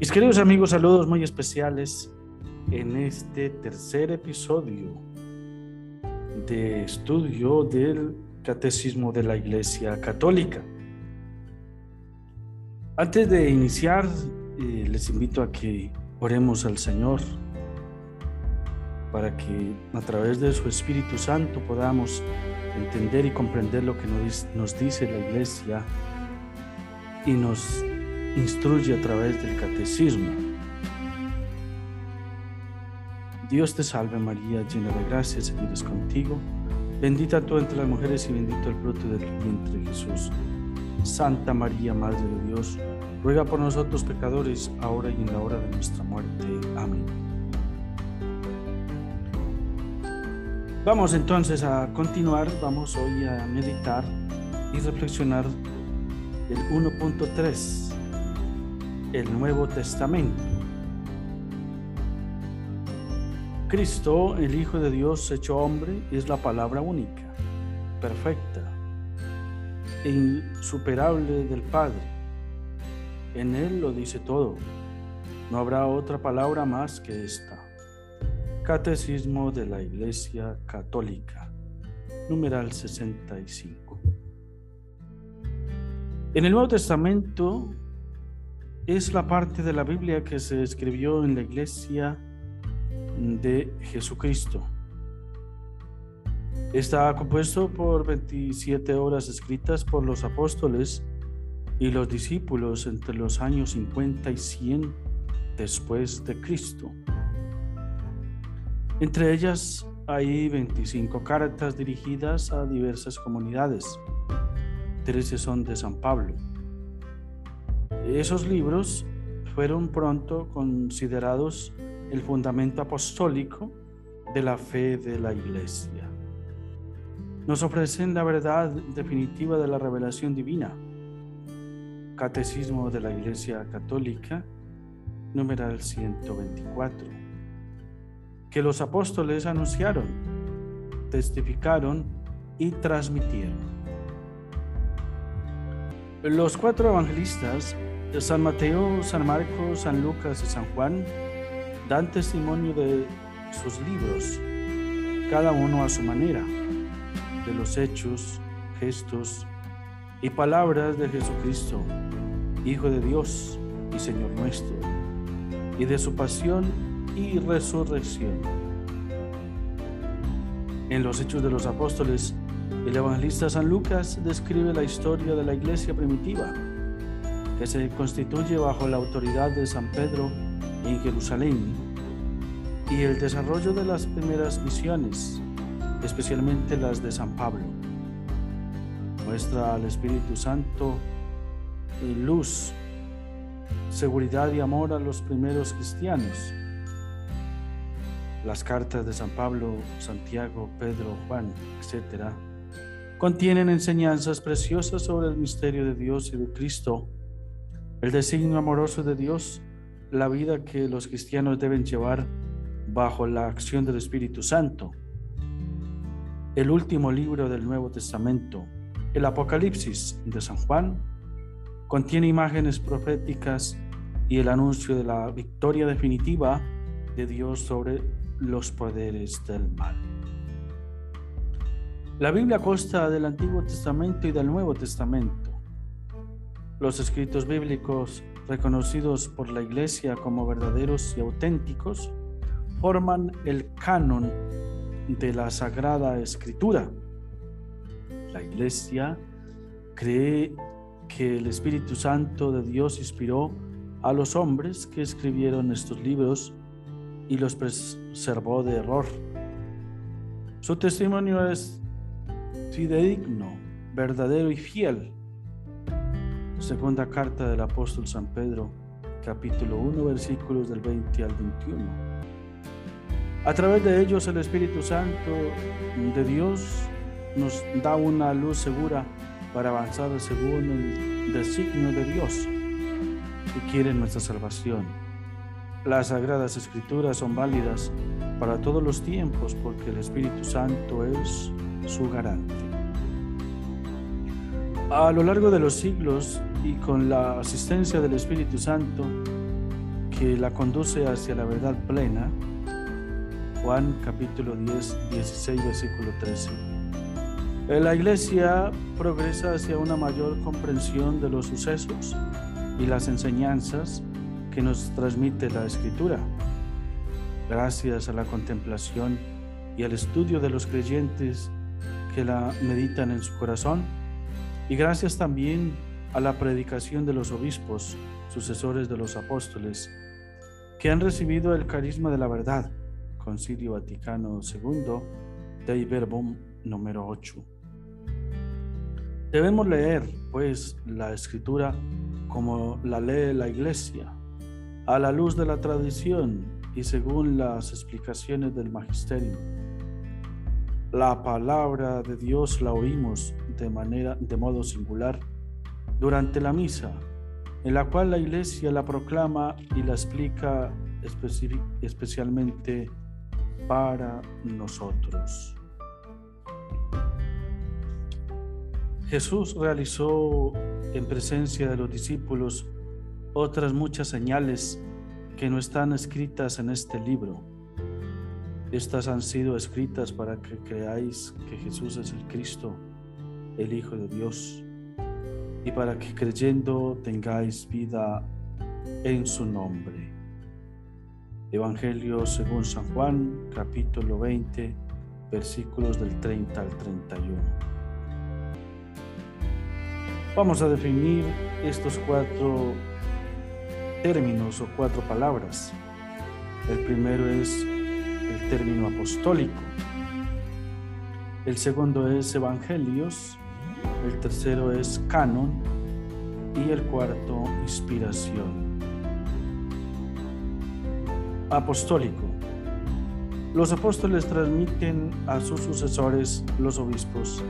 Mis queridos amigos, saludos muy especiales en este tercer episodio de estudio del Catecismo de la Iglesia Católica. Antes de iniciar, eh, les invito a que oremos al Señor para que a través de su Espíritu Santo podamos entender y comprender lo que nos, nos dice la Iglesia y nos instruye a través del catecismo. Dios te salve María, llena de gracia, el Señor es contigo. Bendita tú entre las mujeres y bendito el fruto de tu vientre Jesús. Santa María, Madre de Dios, ruega por nosotros pecadores, ahora y en la hora de nuestra muerte. Amén. Vamos entonces a continuar, vamos hoy a meditar y reflexionar el 1.3 el Nuevo Testamento. Cristo, el Hijo de Dios hecho hombre, es la palabra única, perfecta e insuperable del Padre. En Él lo dice todo. No habrá otra palabra más que esta. Catecismo de la Iglesia Católica, numeral 65. En el Nuevo Testamento es la parte de la Biblia que se escribió en la iglesia de Jesucristo. Está compuesto por 27 horas escritas por los apóstoles y los discípulos entre los años 50 y 100 después de Cristo. Entre ellas hay 25 cartas dirigidas a diversas comunidades. 13 son de San Pablo. Esos libros fueron pronto considerados el fundamento apostólico de la fe de la Iglesia. Nos ofrecen la verdad definitiva de la revelación divina. Catecismo de la Iglesia Católica, numeral 124, que los apóstoles anunciaron, testificaron y transmitieron. Los cuatro evangelistas San Mateo, San Marcos, San Lucas y San Juan dan testimonio de sus libros, cada uno a su manera, de los hechos, gestos y palabras de Jesucristo, Hijo de Dios y Señor nuestro, y de su pasión y resurrección. En los Hechos de los Apóstoles, el evangelista San Lucas describe la historia de la iglesia primitiva que se constituye bajo la autoridad de San Pedro en Jerusalén y el desarrollo de las primeras misiones, especialmente las de San Pablo. Muestra al Espíritu Santo luz, seguridad y amor a los primeros cristianos. Las cartas de San Pablo, Santiago, Pedro, Juan, etc., contienen enseñanzas preciosas sobre el misterio de Dios y de Cristo el designio amoroso de Dios, la vida que los cristianos deben llevar bajo la acción del Espíritu Santo. El último libro del Nuevo Testamento, el Apocalipsis de San Juan, contiene imágenes proféticas y el anuncio de la victoria definitiva de Dios sobre los poderes del mal. La Biblia consta del Antiguo Testamento y del Nuevo Testamento. Los escritos bíblicos, reconocidos por la Iglesia como verdaderos y auténticos, forman el canon de la Sagrada Escritura. La Iglesia cree que el Espíritu Santo de Dios inspiró a los hombres que escribieron estos libros y los preservó de error. Su testimonio es fidedigno, verdadero y fiel Segunda carta del apóstol San Pedro, capítulo 1, versículos del 20 al 21. A través de ellos el Espíritu Santo de Dios nos da una luz segura para avanzar según el designio de Dios que quiere nuestra salvación. Las sagradas escrituras son válidas para todos los tiempos porque el Espíritu Santo es su garante. A lo largo de los siglos y con la asistencia del Espíritu Santo, que la conduce hacia la verdad plena. Juan capítulo 10, 16, versículo 13. La iglesia progresa hacia una mayor comprensión de los sucesos y las enseñanzas que nos transmite la escritura. Gracias a la contemplación y al estudio de los creyentes que la meditan en su corazón y gracias también a la predicación de los obispos, sucesores de los apóstoles, que han recibido el carisma de la verdad. Concilio Vaticano II, Dei Verbum número 8. Debemos leer, pues, la escritura como la lee la iglesia, a la luz de la tradición y según las explicaciones del magisterio. La palabra de Dios la oímos de manera de modo singular durante la misa, en la cual la iglesia la proclama y la explica especialmente para nosotros. Jesús realizó en presencia de los discípulos otras muchas señales que no están escritas en este libro. Estas han sido escritas para que creáis que Jesús es el Cristo, el Hijo de Dios y para que creyendo tengáis vida en su nombre. Evangelio según San Juan, capítulo 20, versículos del 30 al 31. Vamos a definir estos cuatro términos o cuatro palabras. El primero es el término apostólico. El segundo es evangelios el tercero es canon y el cuarto inspiración. Apostólico. Los apóstoles transmiten a sus sucesores, los obispos,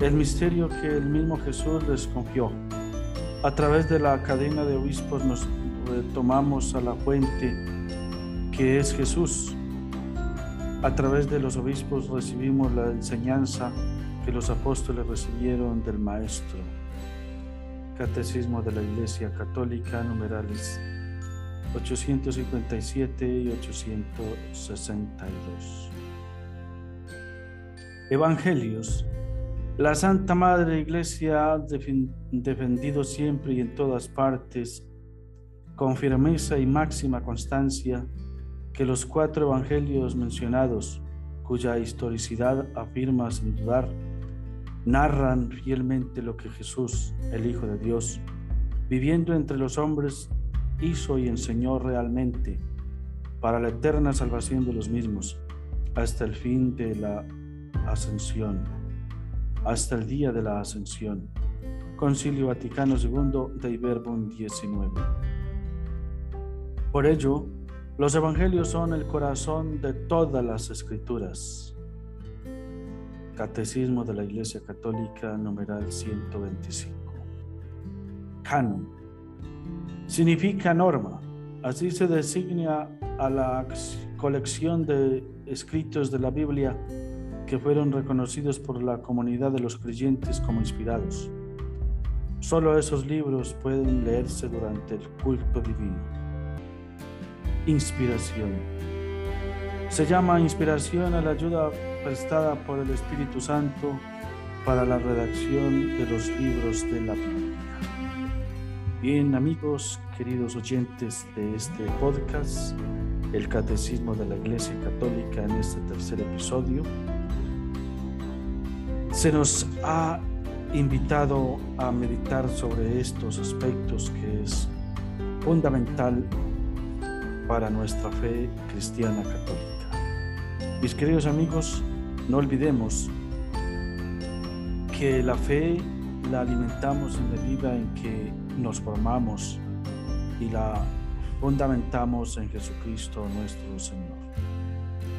el misterio que el mismo Jesús les confió. A través de la cadena de obispos nos retomamos a la fuente que es Jesús. A través de los obispos recibimos la enseñanza que los apóstoles recibieron del Maestro. Catecismo de la Iglesia Católica, numerales 857 y 862. Evangelios. La Santa Madre Iglesia ha defendido siempre y en todas partes, con firmeza y máxima constancia, que los cuatro evangelios mencionados, cuya historicidad afirma sin dudar narran fielmente lo que Jesús, el Hijo de Dios, viviendo entre los hombres, hizo y enseñó realmente para la eterna salvación de los mismos, hasta el fin de la ascensión, hasta el día de la ascensión. Concilio Vaticano II de Verbum 19. Por ello, los evangelios son el corazón de todas las escrituras Catecismo de la Iglesia Católica, numeral 125. Canon. Significa norma. Así se designa a la colección de escritos de la Biblia que fueron reconocidos por la comunidad de los creyentes como inspirados. Solo esos libros pueden leerse durante el culto divino. Inspiración. Se llama inspiración a la ayuda prestada por el Espíritu Santo para la redacción de los libros de la Biblia. Bien amigos, queridos oyentes de este podcast, el Catecismo de la Iglesia Católica en este tercer episodio, se nos ha invitado a meditar sobre estos aspectos que es fundamental para nuestra fe cristiana católica. Mis queridos amigos, no olvidemos que la fe la alimentamos en la medida en que nos formamos y la fundamentamos en Jesucristo nuestro Señor.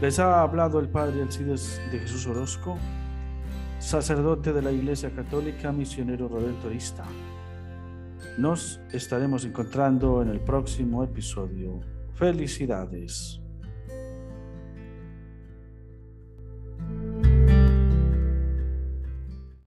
Les ha hablado el Padre Alcides de Jesús Orozco, sacerdote de la Iglesia Católica, misionero redentorista. Nos estaremos encontrando en el próximo episodio. Felicidades.